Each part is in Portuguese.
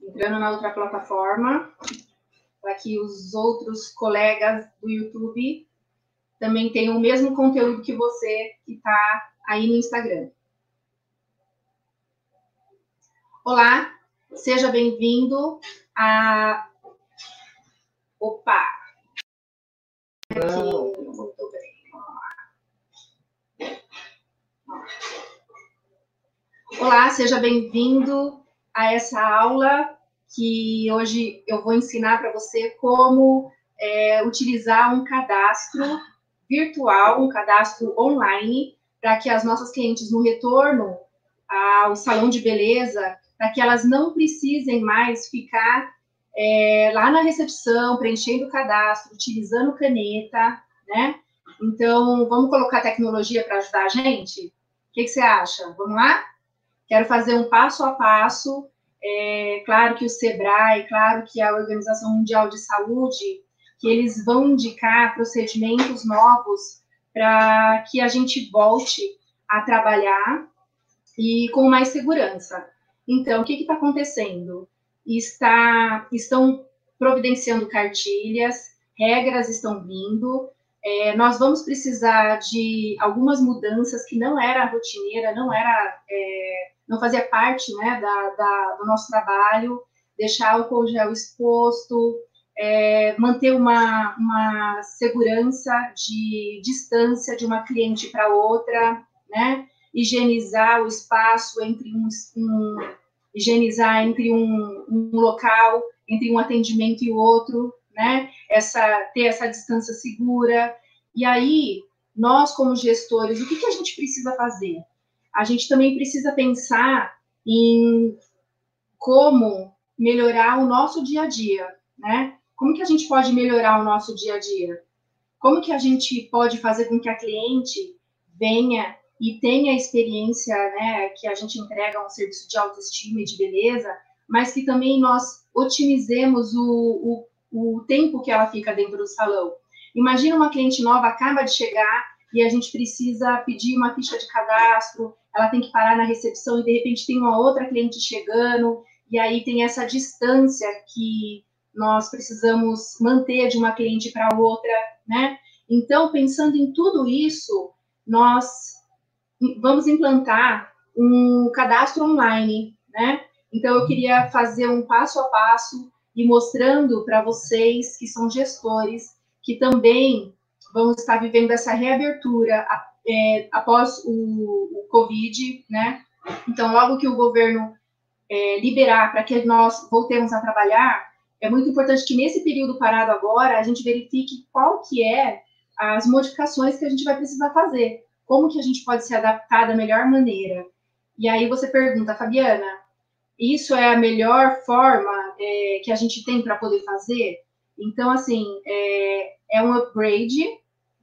entrando na outra plataforma, para que os outros colegas do YouTube também tenham o mesmo conteúdo que você que está aí no Instagram. Olá, seja bem-vindo a. Opa! Aqui, muito bem. Olá, seja bem-vindo a essa aula que hoje eu vou ensinar para você como é, utilizar um cadastro virtual, um cadastro online, para que as nossas clientes no retorno ao salão de beleza, para que elas não precisem mais ficar é, lá na recepção, preenchendo o cadastro, utilizando caneta, né? Então, vamos colocar tecnologia para ajudar a gente? O que, que você acha? Vamos lá? Quero fazer um passo a passo. É, claro que o SEBRAE, claro que a Organização Mundial de Saúde, que eles vão indicar procedimentos novos para que a gente volte a trabalhar e com mais segurança. Então, o que está acontecendo? Está, estão providenciando cartilhas, regras estão vindo, é, nós vamos precisar de algumas mudanças que não era rotineira, não era, é, não fazia parte né, da, da, do nosso trabalho, deixar o gel exposto, é, manter uma, uma segurança de distância de uma cliente para outra, né? higienizar o espaço entre um, um higienizar entre um, um local, entre um atendimento e outro, né? Essa, ter essa distância segura. E aí, nós, como gestores, o que, que a gente precisa fazer? A gente também precisa pensar em como melhorar o nosso dia a dia, né? Como que a gente pode melhorar o nosso dia a dia? Como que a gente pode fazer com que a cliente venha e tenha a experiência, né, que a gente entrega um serviço de autoestima e de beleza, mas que também nós otimizemos o, o o tempo que ela fica dentro do salão. Imagina uma cliente nova acaba de chegar e a gente precisa pedir uma ficha de cadastro, ela tem que parar na recepção e de repente tem uma outra cliente chegando, e aí tem essa distância que nós precisamos manter de uma cliente para outra, né? Então, pensando em tudo isso, nós vamos implantar um cadastro online, né? Então, eu queria fazer um passo a passo e mostrando para vocês que são gestores, que também vão estar vivendo essa reabertura é, após o, o, Covid, né? Então, logo que o governo é, liberar para que nós voltemos a trabalhar, é muito importante que nesse período parado agora, a gente verifique qual que é as modificações que a gente vai precisar fazer, como que a gente pode se adaptar da melhor maneira. E aí você pergunta, Fabiana, isso é a melhor forma é, que a gente tem para poder fazer. Então, assim, é, é um upgrade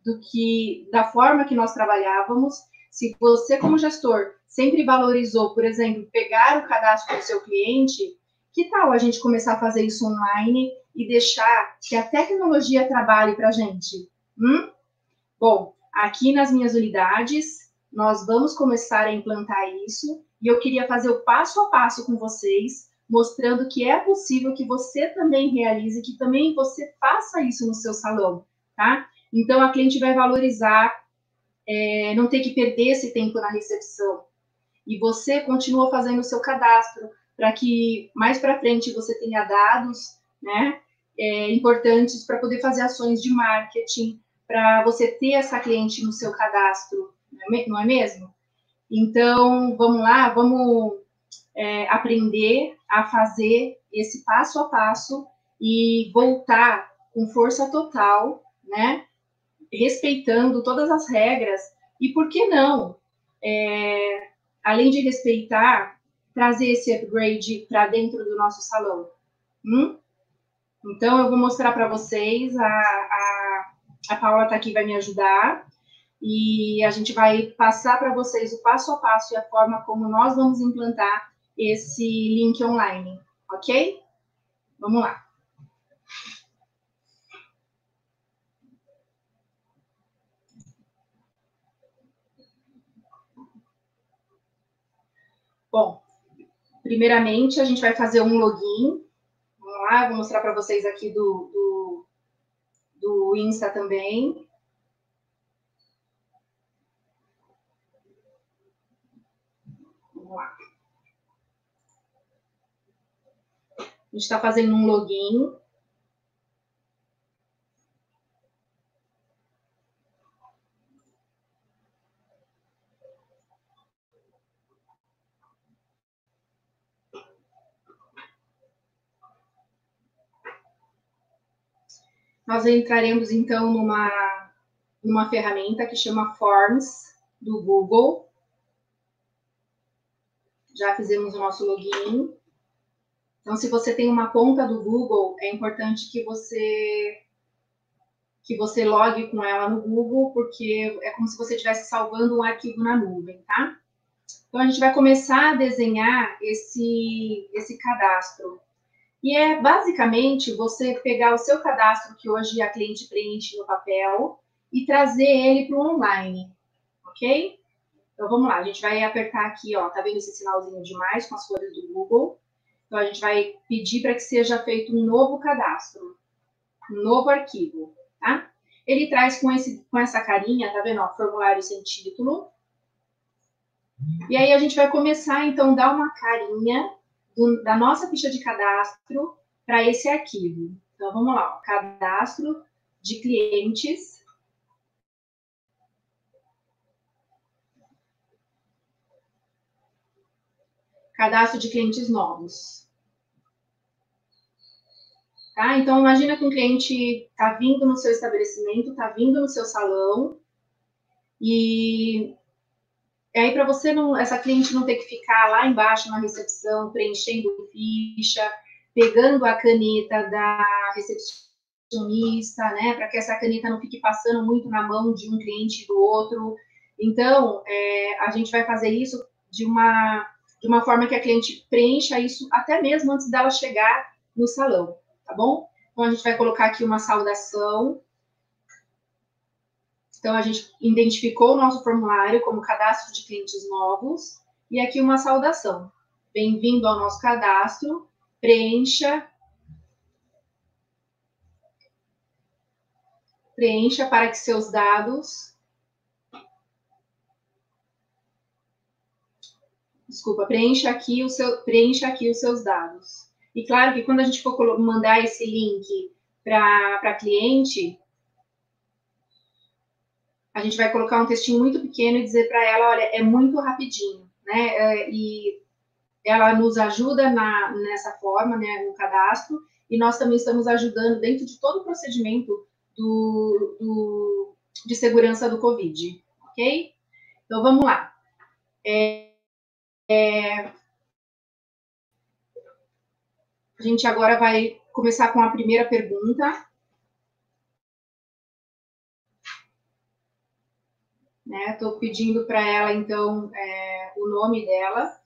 do que da forma que nós trabalhávamos. Se você, como gestor, sempre valorizou, por exemplo, pegar o cadastro do seu cliente, que tal a gente começar a fazer isso online e deixar que a tecnologia trabalhe para a gente? Hum? Bom, aqui nas minhas unidades, nós vamos começar a implantar isso e eu queria fazer o passo a passo com vocês, mostrando que é possível que você também realize, que também você faça isso no seu salão, tá? Então a cliente vai valorizar, é, não ter que perder esse tempo na recepção. E você continua fazendo o seu cadastro para que mais para frente você tenha dados, né? É, importantes para poder fazer ações de marketing, para você ter essa cliente no seu cadastro, não é, é mesmo? Então, vamos lá, vamos é, aprender a fazer esse passo a passo e voltar com força total, né? Respeitando todas as regras e por que não, é, além de respeitar, trazer esse upgrade para dentro do nosso salão. Hum? Então, eu vou mostrar para vocês, a, a, a Paula está aqui, vai me ajudar e a gente vai passar para vocês o passo a passo e a forma como nós vamos implantar esse link online, ok? Vamos lá. Bom, primeiramente, a gente vai fazer um login. Vamos lá, vou mostrar para vocês aqui do, do, do Insta também. Vamos lá. A gente está fazendo um login. Nós entraremos então numa, numa ferramenta que chama Forms do Google. Já fizemos o nosso login. Então, se você tem uma conta do Google, é importante que você que você logue com ela no Google, porque é como se você estivesse salvando um arquivo na nuvem, tá? Então, a gente vai começar a desenhar esse, esse cadastro. E é basicamente você pegar o seu cadastro que hoje a cliente preenche no papel e trazer ele para o online, ok? Então vamos lá, a gente vai apertar aqui, ó, tá vendo esse sinalzinho de mais com as cores do Google? Então a gente vai pedir para que seja feito um novo cadastro, um novo arquivo, tá? Ele traz com, esse, com essa carinha, tá vendo? Ó, formulário sem título. E aí a gente vai começar, então, dar uma carinha do, da nossa ficha de cadastro para esse arquivo. Então, vamos lá, ó, cadastro de clientes. Cadastro de clientes novos. Tá? Então, imagina que um cliente está vindo no seu estabelecimento, está vindo no seu salão, e e aí, para você não, essa cliente não ter que ficar lá embaixo na recepção, preenchendo ficha, pegando a caneta da recepcionista, né? Para que essa caneta não fique passando muito na mão de um cliente e do outro. Então, é, a gente vai fazer isso de uma, de uma forma que a cliente preencha isso até mesmo antes dela chegar no salão, tá bom? Então, a gente vai colocar aqui uma saudação então, a gente identificou o nosso formulário como cadastro de clientes novos e aqui uma saudação. Bem-vindo ao nosso cadastro, preencha preencha para que seus dados desculpa, preencha aqui o seu preencha aqui os seus dados. E claro que quando a gente for mandar esse link para cliente, a gente vai colocar um textinho muito pequeno e dizer para ela, olha, é muito rapidinho, né? É, e ela nos ajuda na, nessa forma, né, no cadastro, e nós também estamos ajudando dentro de todo o procedimento do, do de segurança do Covid, ok? Então, vamos lá. É, é, a gente agora vai começar com a primeira pergunta. Estou né? pedindo para ela, então, é, o nome dela.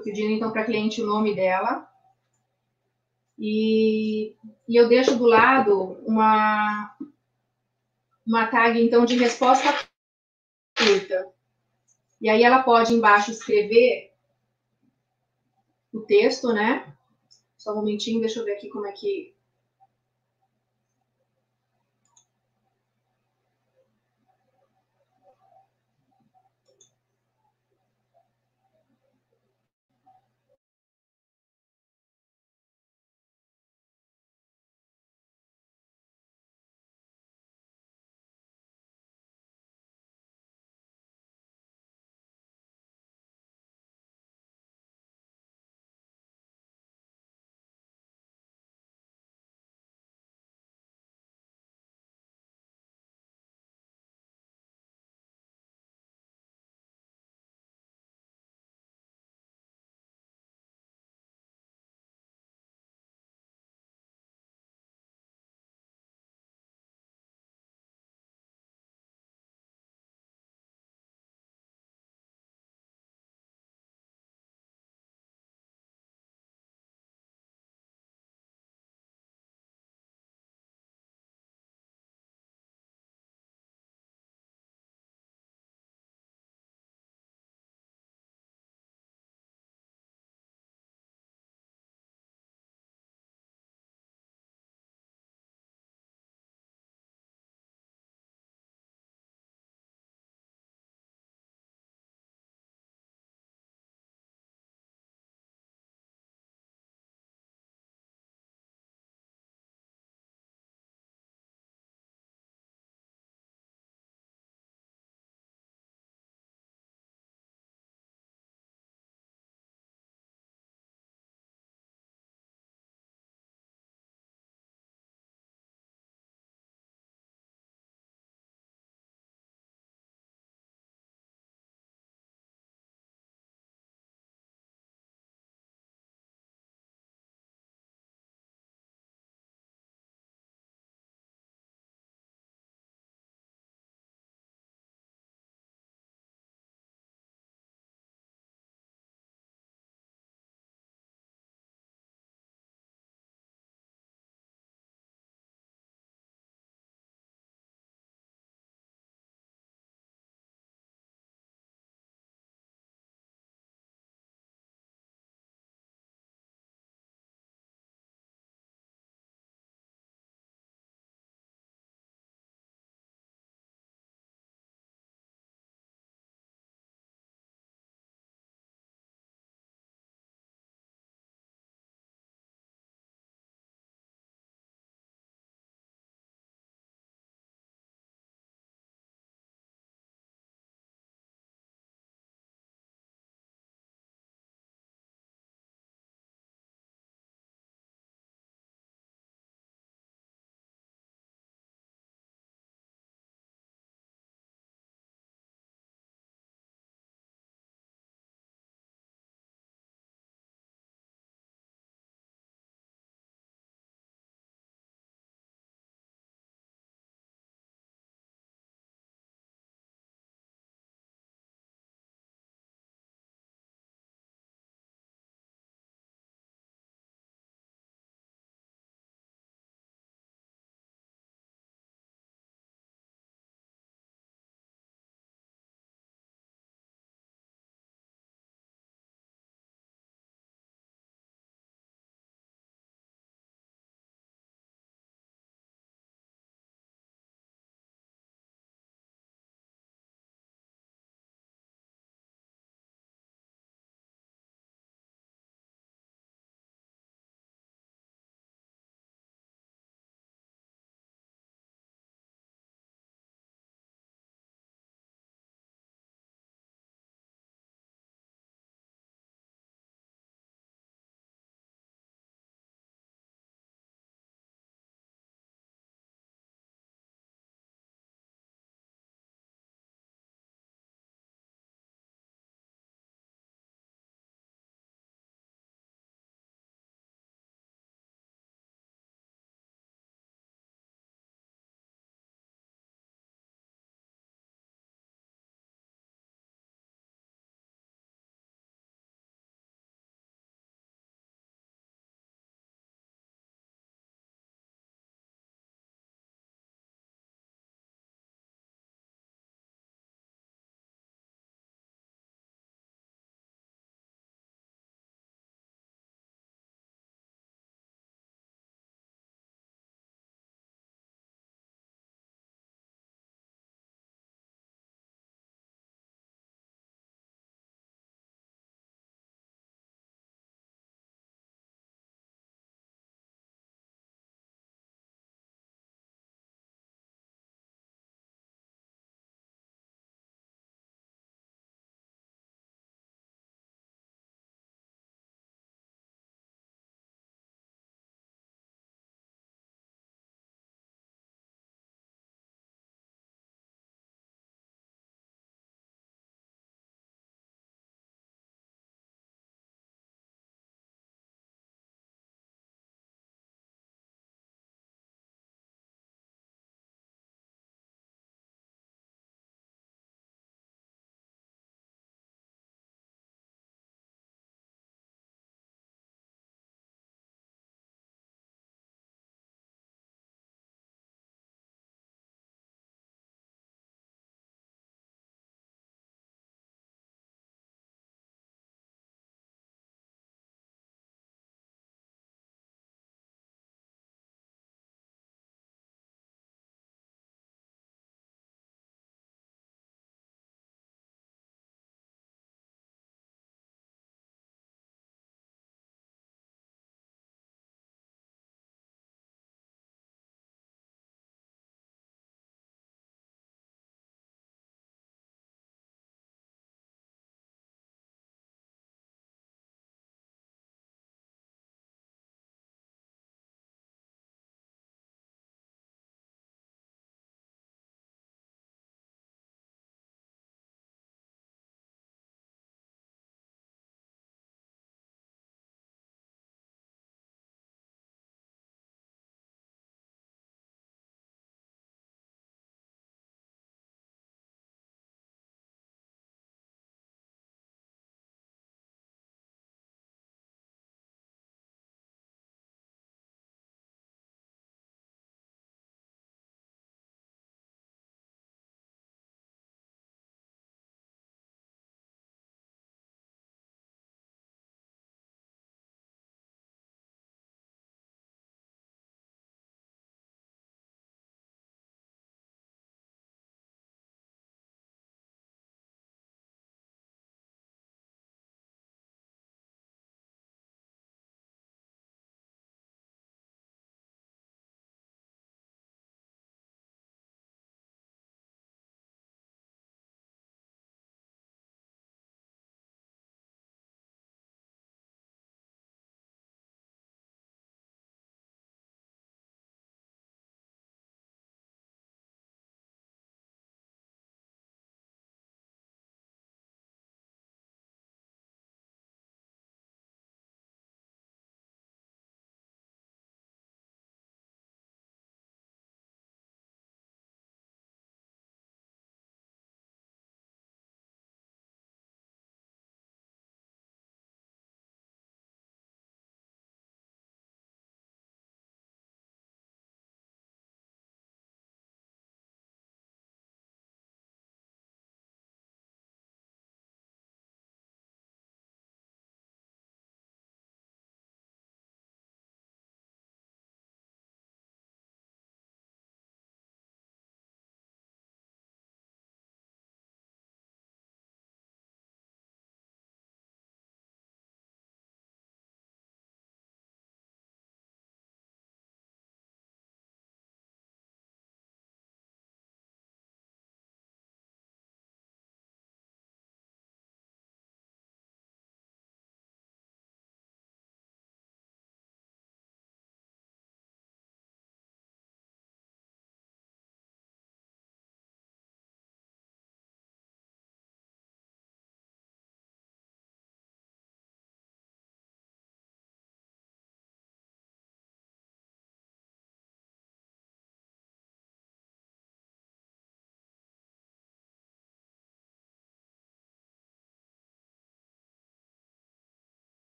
Estou pedindo, então, para a cliente o nome dela. E, e eu deixo do lado uma, uma tag, então, de resposta curta. E aí ela pode embaixo escrever o texto, né? Só um momentinho, deixa eu ver aqui como é que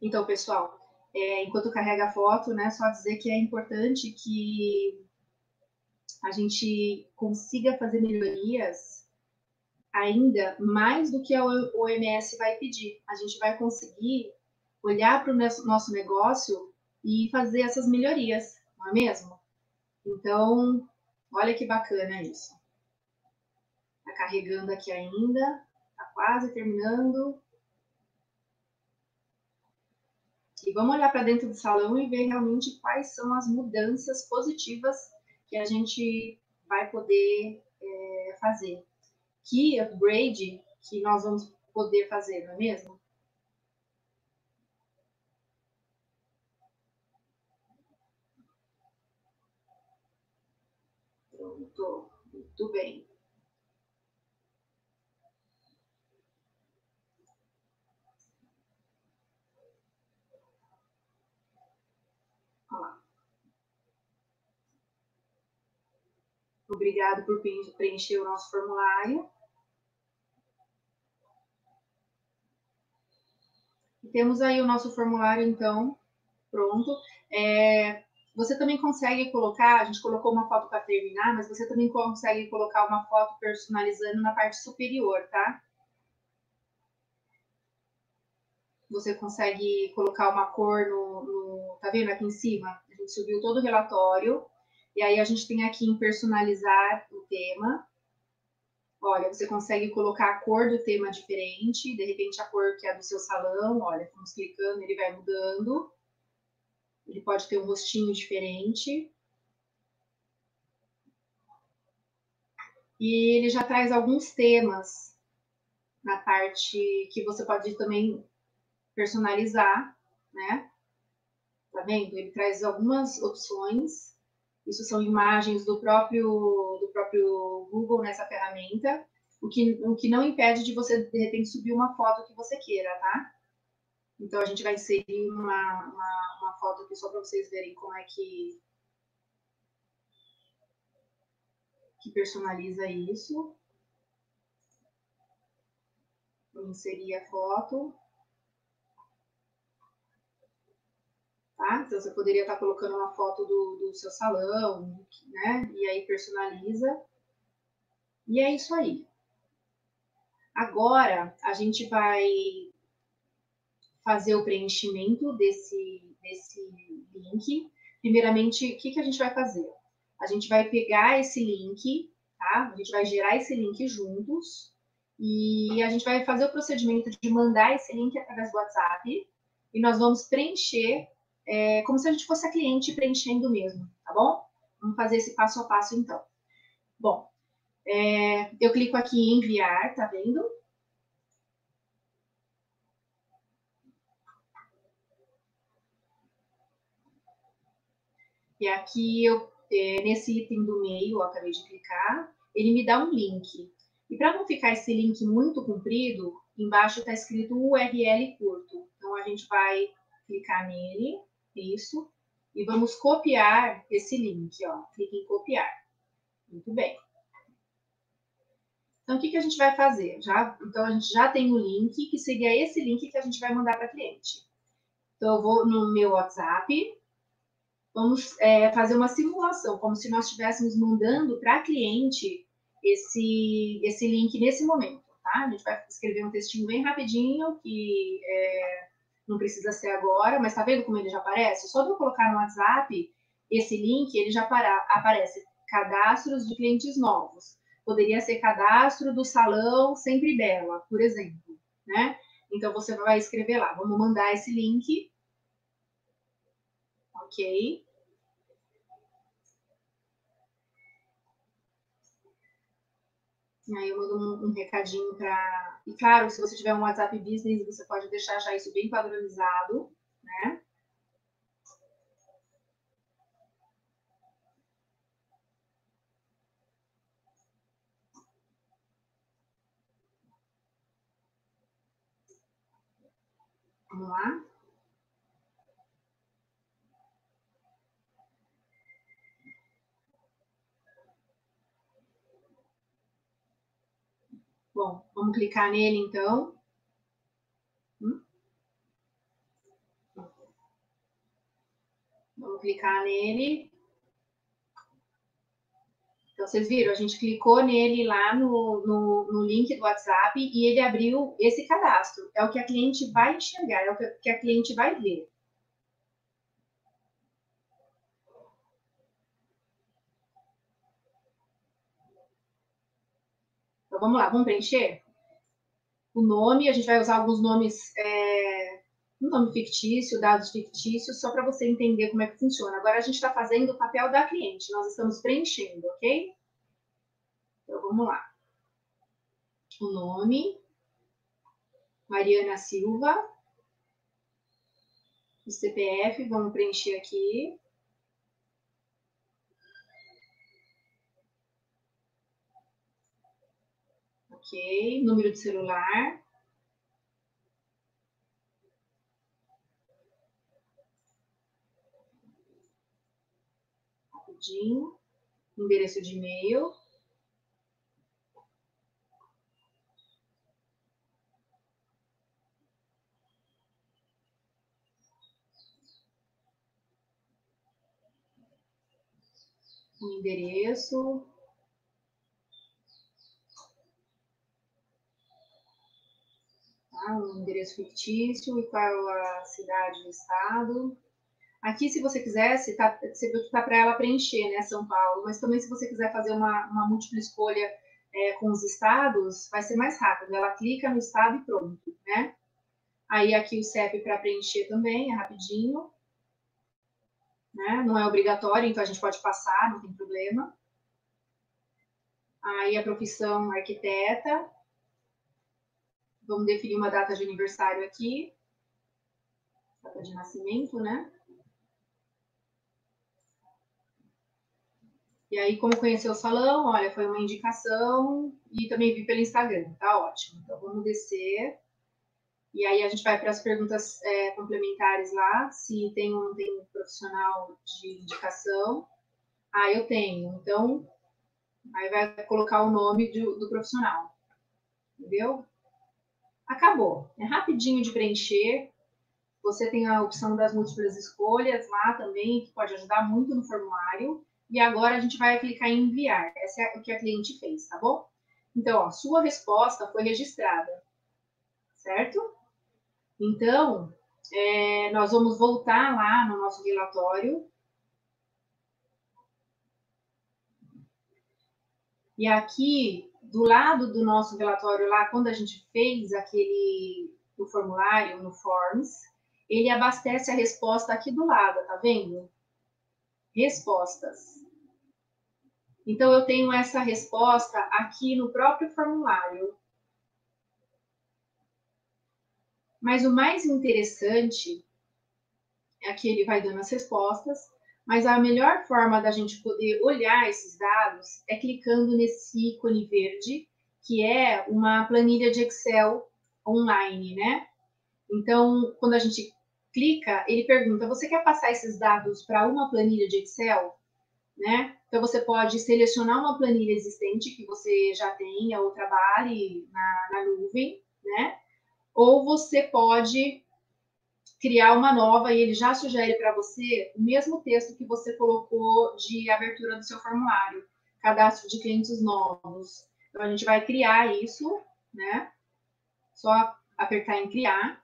Então, pessoal, é, enquanto carrega a foto, né, só dizer que é importante que a gente consiga fazer melhorias ainda mais do que a OMS vai pedir. A gente vai conseguir olhar para o nosso negócio e fazer essas melhorias, não é mesmo? Então, olha que bacana isso. Está carregando aqui ainda, está quase terminando. E vamos olhar para dentro do salão e ver realmente quais são as mudanças positivas que a gente vai poder é, fazer. Que upgrade que nós vamos poder fazer, não é mesmo? Pronto, muito bem. Obrigado por preencher o nosso formulário. Temos aí o nosso formulário, então, pronto. É, você também consegue colocar, a gente colocou uma foto para terminar, mas você também consegue colocar uma foto personalizando na parte superior, tá? Você consegue colocar uma cor no, no tá vendo aqui em cima? A gente subiu todo o relatório e aí a gente tem aqui em personalizar o tema. Olha, você consegue colocar a cor do tema diferente, de repente a cor que é do seu salão, olha, estamos clicando, ele vai mudando. Ele pode ter um rostinho diferente. E ele já traz alguns temas na parte que você pode também personalizar, né? Tá vendo? Ele traz algumas opções isso são imagens do próprio, do próprio Google nessa ferramenta, o que, o que não impede de você, de repente, subir uma foto que você queira, tá? Então, a gente vai inserir uma, uma, uma foto aqui só para vocês verem como é que, que personaliza isso. Vou inserir a foto. Tá? Então, você poderia estar colocando uma foto do, do seu salão, né? E aí personaliza. E é isso aí. Agora, a gente vai fazer o preenchimento desse, desse link. Primeiramente, o que, que a gente vai fazer? A gente vai pegar esse link, tá? A gente vai gerar esse link juntos e a gente vai fazer o procedimento de mandar esse link através do WhatsApp e nós vamos preencher é, como se a gente fosse a cliente preenchendo mesmo, tá bom? Vamos fazer esse passo a passo então. Bom, é, eu clico aqui em enviar, tá vendo? E aqui, eu, é, nesse item do meio, eu acabei de clicar, ele me dá um link. E para não ficar esse link muito comprido, embaixo está escrito URL curto. Então, a gente vai clicar nele isso, e vamos copiar esse link, ó. Clique em copiar. Muito bem. Então, o que, que a gente vai fazer? Já, então, a gente já tem o link, que seria esse link que a gente vai mandar para cliente. Então, eu vou no meu WhatsApp, vamos é, fazer uma simulação, como se nós estivéssemos mandando para cliente esse, esse link nesse momento, tá? A gente vai escrever um textinho bem rapidinho, que é, não precisa ser agora, mas tá vendo como ele já aparece? Só de eu colocar no WhatsApp esse link, ele já para, aparece cadastros de clientes novos. Poderia ser cadastro do salão Sempre Bela, por exemplo, né? Então você vai escrever lá, vamos mandar esse link. Ok. Aí eu mando um, um recadinho para. E claro, se você tiver um WhatsApp Business, você pode deixar já isso bem padronizado, né? Vamos lá. Bom, vamos clicar nele então. Hum? Vamos clicar nele. Então, vocês viram, a gente clicou nele lá no, no, no, link do WhatsApp e ele abriu esse cadastro. É o que a cliente vai enxergar, é o que a cliente vai ver. Então, vamos lá, vamos preencher? O nome, a gente vai usar alguns nomes, é, um nome fictício, dados fictícios, só para você entender como é que funciona. Agora, a gente está fazendo o papel da cliente, nós estamos preenchendo, ok? Então, vamos lá. O nome, Mariana Silva. O CPF, vamos preencher aqui. Ok, número de celular. Rapidinho. Endereço de e-mail. o endereço. Tá? Um endereço fictício e qual a cidade e estado. Aqui, se você quisesse, tá, você viu que está para ela preencher, né, São Paulo, mas também se você quiser fazer uma, uma múltipla escolha é, com os estados, vai ser mais rápido. Ela clica no estado e pronto, né? Aí aqui o CEP para preencher também, é rapidinho né? Não é obrigatório, então a gente pode passar, não tem problema. Aí a profissão arquiteta. Vamos definir uma data de aniversário aqui. Data de nascimento, né? E aí, como conheceu o salão, olha, foi uma indicação e também vi pelo Instagram, tá ótimo. Então, vamos descer. E aí a gente vai para as perguntas é, complementares lá, se tem um, tem um profissional de indicação. Ah, eu tenho. Então, aí vai colocar o nome do, do profissional. Entendeu? Acabou. É rapidinho de preencher. Você tem a opção das múltiplas escolhas lá também, que pode ajudar muito no formulário. E agora a gente vai clicar em enviar. Essa é o que a cliente fez, tá bom? Então, ó, sua resposta foi registrada, certo? Então, é, nós vamos voltar lá no nosso relatório. E aqui, do lado do nosso relatório lá, quando a gente fez aquele o formulário no Forms, ele abastece a resposta aqui do lado, tá vendo? Respostas. Então, eu tenho essa resposta aqui no próprio formulário. Mas o mais interessante é que ele vai dando as respostas, mas a melhor forma da gente poder olhar esses dados é clicando nesse ícone verde, que é uma planilha de Excel online, né? Então, quando a gente clica, ele pergunta: você quer passar esses dados para uma planilha de Excel? Né? Então, você pode selecionar uma planilha existente que você já tenha ou trabalhe na, na nuvem, né? ou você pode criar uma nova e ele já sugere para você o mesmo texto que você colocou de abertura do seu formulário, cadastro de clientes novos. Então a gente vai criar isso, né? Só apertar em criar.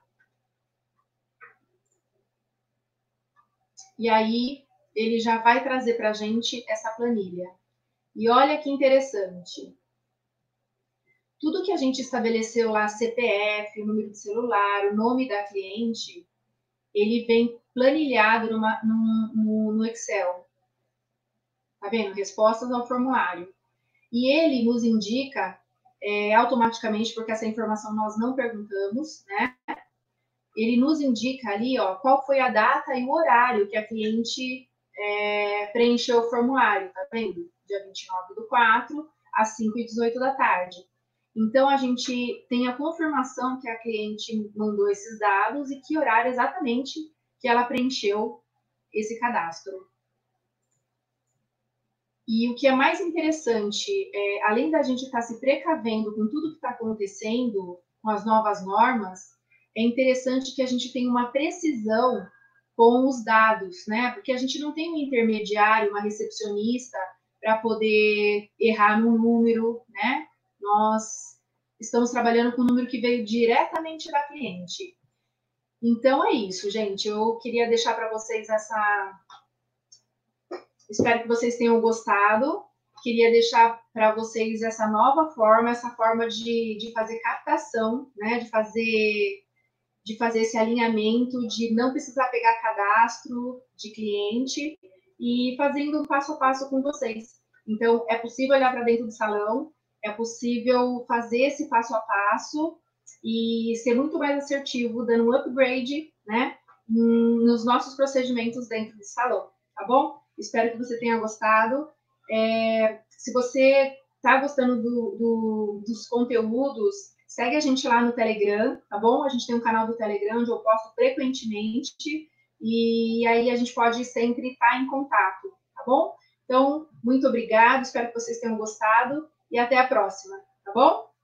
E aí ele já vai trazer para a gente essa planilha. E olha que interessante tudo que a gente estabeleceu lá, CPF, número de celular, o nome da cliente, ele vem planilhado numa, no, no Excel. Tá vendo? Respostas ao formulário. E ele nos indica é, automaticamente, porque essa informação nós não perguntamos, né? Ele nos indica ali, ó, qual foi a data e o horário que a cliente é, preencheu o formulário, tá vendo? Dia 29 do 4, às 5 e 18 da tarde. Então, a gente tem a confirmação que a cliente mandou esses dados e que horário exatamente que ela preencheu esse cadastro. E o que é mais interessante, é, além da gente estar tá se precavendo com tudo que está acontecendo com as novas normas, é interessante que a gente tenha uma precisão com os dados, né? Porque a gente não tem um intermediário, uma recepcionista para poder errar no número, né? Nós estamos trabalhando com o número que veio diretamente da cliente. Então é isso, gente. Eu queria deixar para vocês essa. Espero que vocês tenham gostado. Queria deixar para vocês essa nova forma, essa forma de, de fazer captação, né? De fazer de fazer esse alinhamento, de não precisar pegar cadastro de cliente e fazendo um passo a passo com vocês. Então, é possível olhar para dentro do salão, é possível fazer esse passo a passo e ser muito mais assertivo, dando um upgrade, né, nos nossos procedimentos dentro do salão, tá bom? Espero que você tenha gostado. É, se você está gostando do, do, dos conteúdos, segue a gente lá no Telegram, tá bom? A gente tem um canal do Telegram onde eu posto frequentemente e aí a gente pode sempre estar em contato, tá bom? Então, muito obrigado, espero que vocês tenham gostado e até a próxima, tá bom?